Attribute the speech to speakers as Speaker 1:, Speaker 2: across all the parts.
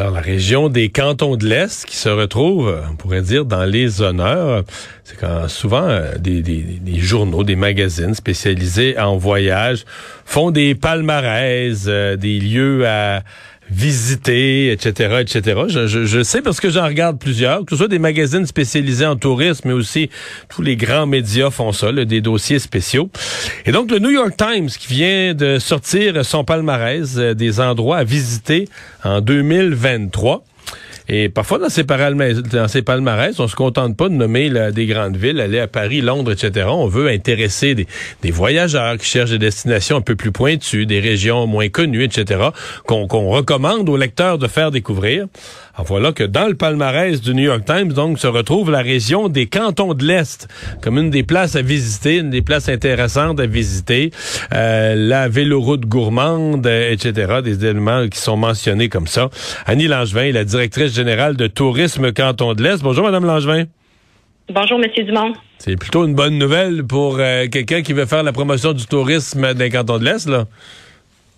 Speaker 1: Alors, la région des cantons de l'Est qui se retrouve, on pourrait dire, dans les honneurs, c'est quand souvent euh, des, journaux, des magazines spécialisés en voyage font des palmarès, euh, des lieux à visiter, etc., etc. Je, sais parce que j'en regarde plusieurs, que ce soit des magazines spécialisés en tourisme, mais aussi tous les grands médias font ça, là, des dossiers spéciaux. Et donc, le New York Times qui vient de sortir son palmarès euh, des endroits à visiter en 2023. Et parfois, dans ces, palmarès, on se contente pas de nommer des grandes villes, aller à Paris, Londres, etc. On veut intéresser des, des voyageurs qui cherchent des destinations un peu plus pointues, des régions moins connues, etc., qu'on recommande aux lecteurs de faire découvrir. Alors voilà que dans le palmarès du New York Times, donc, se retrouve la région des cantons de l'Est, comme une des places à visiter, une des places intéressantes à visiter. Euh, la véloroute gourmande, etc., des éléments qui sont mentionnés comme ça. Annie Langevin, la directrice générale de Tourisme Canton de l'Est. Bonjour, Madame Langevin.
Speaker 2: Bonjour, Monsieur Dumont.
Speaker 1: C'est plutôt une bonne nouvelle pour euh, quelqu'un qui veut faire la promotion du tourisme des cantons de l'Est, là.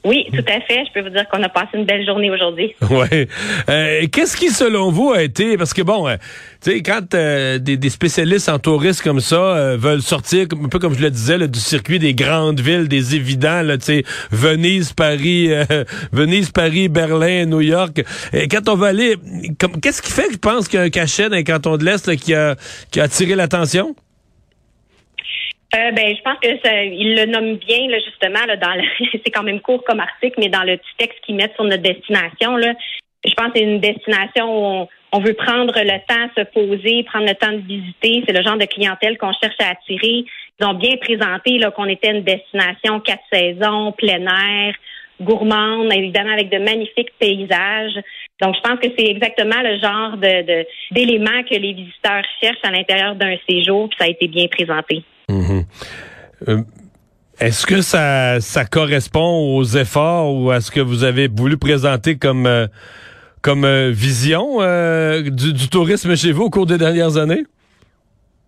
Speaker 2: Oui, tout à fait. Je peux vous dire qu'on a passé une belle journée aujourd'hui.
Speaker 1: Oui. Euh, Qu'est-ce qui, selon vous, a été... Parce que, bon, euh, tu sais, quand euh, des, spécialistes en tourisme comme ça euh, veulent sortir, un peu comme je le disais, là, du circuit des grandes villes, des évidents, tu sais, Venise, Paris, euh, Venise, Paris, Berlin, New York. Et quand on va aller... Qu'est-ce qui fait que je pense qu'il y a un cachet dans les cantons de l'Est qui a, qui a attiré l'attention?
Speaker 2: Euh, ben, je pense que ça, il le nomme bien là, justement là, dans c'est quand même court comme article, mais dans le petit texte qu'ils mettent sur notre destination là, je pense que c'est une destination où on, veut prendre le temps, se poser, prendre le temps de visiter. C'est le genre de clientèle qu'on cherche à attirer. Ils ont bien présenté là qu'on était une destination quatre saisons, plein air, gourmande, évidemment avec de magnifiques paysages. Donc, je pense que c'est exactement le genre de d'éléments que les visiteurs cherchent à l'intérieur d'un séjour, puis ça a été bien présenté.
Speaker 1: Mhm. Euh, est-ce que ça, ça correspond aux efforts ou à ce que vous avez voulu présenter comme, euh, comme euh, vision du, tourisme chez vous au cours des dernières années?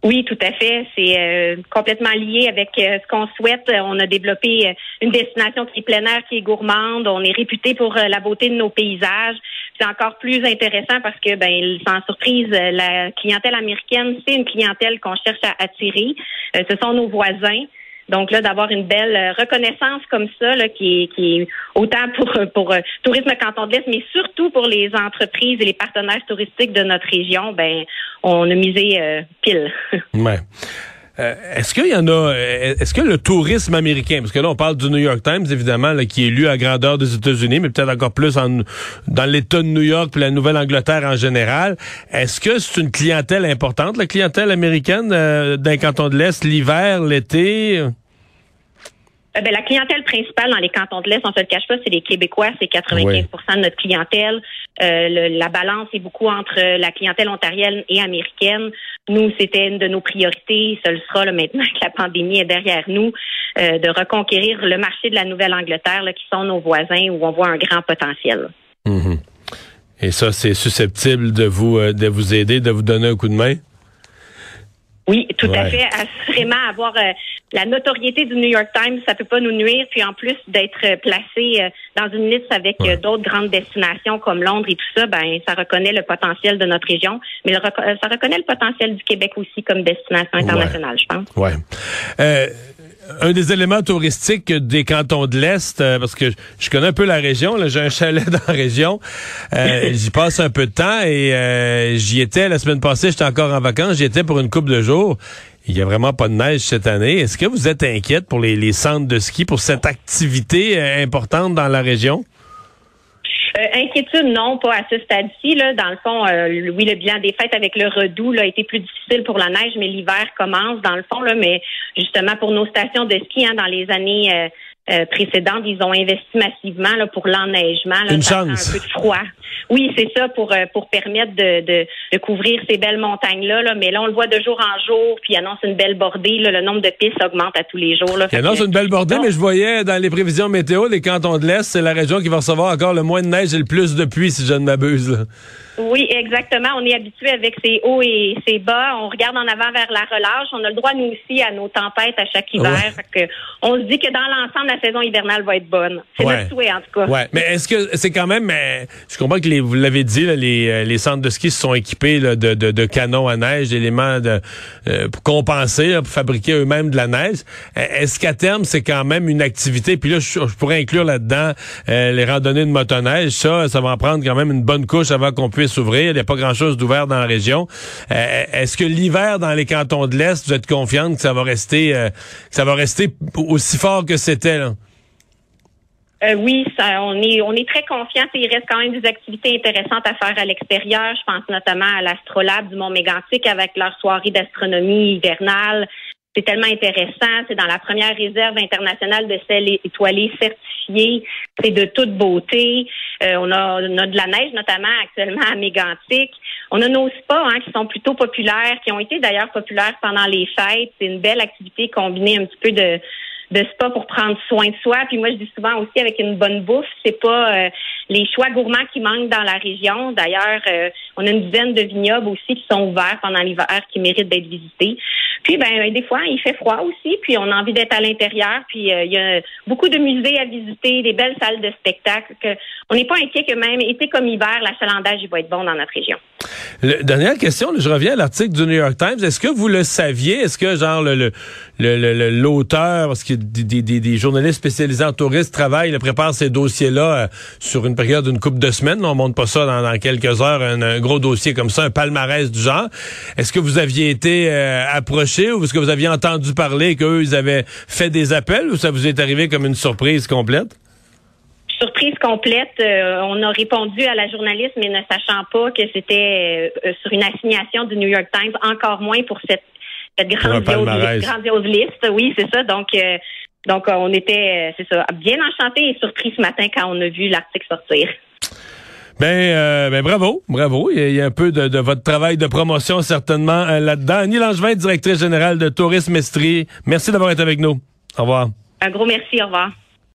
Speaker 2: Oui, tout à fait. C'est complètement lié avec ce qu'on souhaite. On a développé une destination qui est plein air, qui est gourmande. On est réputé pour la beauté de nos paysages. C'est encore plus intéressant parce que, ben, sans surprise, la clientèle américaine, c'est une clientèle qu'on cherche à attirer. Euh, ce sont nos voisins. Donc là, d'avoir une belle euh, reconnaissance comme ça, là, qui, est, qui est autant pour pour euh, tourisme canton de l'Est, mais surtout pour les entreprises et les partenaires touristiques de notre région, ben on a misé pile.
Speaker 1: Ouais. Euh, est-ce qu'il y en a, euh, est-ce que le tourisme américain, parce que là on parle du New York Times évidemment, qui est lu à grandeur des États-Unis, mais peut-être encore plus dans l'État de New York puis la Nouvelle-Angleterre en général, est-ce que c'est une clientèle importante, la clientèle américaine euh, d'un canton de l'Est, l'hiver, l'été?
Speaker 2: Ben, la clientèle principale dans les cantons de l'Est, on se le cache pas, c'est les Québécois, c'est 95% de notre clientèle. la balance est beaucoup entre la clientèle ontarienne et américaine. Nous, c'était une de nos priorités. Ce le sera là, maintenant que la pandémie est derrière nous, euh, de reconquérir le marché de la Nouvelle-Angleterre, qui sont nos voisins, où on voit un grand potentiel.
Speaker 1: Mhm. Et ça, c'est susceptible de vous euh, de vous aider, de vous donner un coup de main?
Speaker 2: Oui, tout à fait. Assurément, avoir euh, la notoriété du New York Times, ça peut pas nous nuire. Puis en plus d'être euh, placé euh, dans une liste avec d'autres grandes destinations comme Londres et tout ça, ben ça reconnaît le potentiel de notre région, mais ça reconnaît le potentiel du Québec aussi comme destination internationale, je pense.
Speaker 1: Ouais un des éléments touristiques des cantons de l'Est, euh, parce que je connais un peu la région, j'ai un chalet dans la région, euh, j'y passe un peu de temps et euh, j'y étais la semaine passée, j'étais encore en vacances, j'y étais pour une couple de jours. il y a vraiment pas de neige cette année. Est-ce que vous êtes inquiète pour les, les centres de ski, pour cette activité importante dans la région?
Speaker 2: Euh, inquiétude, non, pas à ce stade-ci. Là. Dans le fond, euh, oui, le bilan des fêtes avec le redout là, a été plus difficile pour la neige, mais l'hiver commence, dans le fond. Là, mais justement, pour nos stations de ski, hein, dans les années euh, euh, précédentes, ils ont investi massivement là, pour l'enneigement.
Speaker 1: Une chance.
Speaker 2: Un peu de froid. Oui, c'est ça pour euh, pour permettre de, de, de, couvrir ces belles montagnes là, là. Mais là, on le voit de jour en jour, puis il annonce une belle bordée. Là, le nombre de pistes augmente à tous les jours. Là.
Speaker 1: Il annonce une belle bordée, mais je voyais dans les prévisions météo, les cantons de l'Est, c'est la région qui va recevoir encore le moins de neige et le plus de pluie, si je ne m'abuse.
Speaker 2: Oui, exactement. On est habitué avec ces hauts et ces bas. On regarde en avant vers la relâche. On a le droit, nous aussi, à nos tempêtes à chaque hiver. que on se dit que dans l'ensemble, la saison hivernale va être bonne. C'est notre souhait, en tout cas.
Speaker 1: Ouais. Mais est-ce que c'est quand même... je comprends que les, vous l'avez dit, les, euh, les centres de ski se sont équipés de, de, de, canons à neige, d'éléments euh, pour compenser, pour fabriquer eux-mêmes de la neige. Est-ce qu'à terme, c'est quand même une activité... Puis là, je, pourrais inclure là-dedans euh, les randonnées de motoneige. Ça, ça va en prendre quand même une bonne couche avant qu'on puisse s'ouvrir. Il n'y a pas grand-chose d'ouvert dans la région. Euh, est-ce que l'hiver dans les cantons de l'Est, vous êtes confiante que ça va rester, euh, ça va rester aussi fort que c'était là?
Speaker 2: Euh, oui, ça, on est on est très confiant. Il reste quand même des activités intéressantes à faire à l'extérieur. Je pense notamment à l'Astrolabe du Mont Mégantic avec leur soirée d'astronomie hivernale. C'est tellement intéressant. C'est dans la première réserve internationale de sel étoilé certifiée. C'est de toute beauté. Euh, on, a, on, a, de la neige, notamment actuellement à Mégantic. On a nos spas hein, qui sont plutôt populaires, qui ont été d'ailleurs populaires pendant les fêtes. C'est une belle activité combinée un petit peu de de spa pour prendre soin de soi. Puis moi, je dis souvent aussi avec une bonne bouffe, c'est pas euh, les choix gourmands qui manquent dans la région. D'ailleurs, euh, on a une dizaine de vignobles aussi qui sont ouverts pendant l'hiver qui méritent d'être visités. Puis ben des fois, il fait froid aussi, puis on a envie d'être à l'intérieur. Puis euh, il y a beaucoup de musées à visiter, des belles salles de spectacle. Que on n'est pas inquiet que même été comme hiver, l'achalandage va être bon dans notre région.
Speaker 1: dernière question, je reviens à l'article du New York Times. Est-ce que vous le saviez? Est-ce que genre le l'auteur, parce que des, des, journalistes spécialisés en tourisme travaillent, le préparent ces dossiers-là euh, sur une période d'une couple de semaines. On monte pas ça dans, quelques heures, un, gros dossier comme ça, un palmarès du genre. Est-ce que vous aviez été euh, approché ou est-ce que vous aviez entendu parler qu'eux, ils avaient fait des appels ou ça vous est arrivé comme une surprise complète?
Speaker 2: surprise complète. Euh, on a répondu à la journaliste, mais ne sachant pas que c'était sur une assignation du New York Times, encore moins pour cette cette grandiose, liste. Oui, c'est ça. Donc, euh, donc euh, on était, euh, c'est ça, bien enchantés et surpris ce matin quand on a vu l'article sortir.
Speaker 1: Ben, ben bravo, bravo. Il y, a, un peu de, votre travail de promotion certainement là-dedans. Annie Langevin, directrice générale de Tourisme Estrie. Merci d'avoir été avec nous. Au revoir.
Speaker 2: Un gros merci. Au revoir.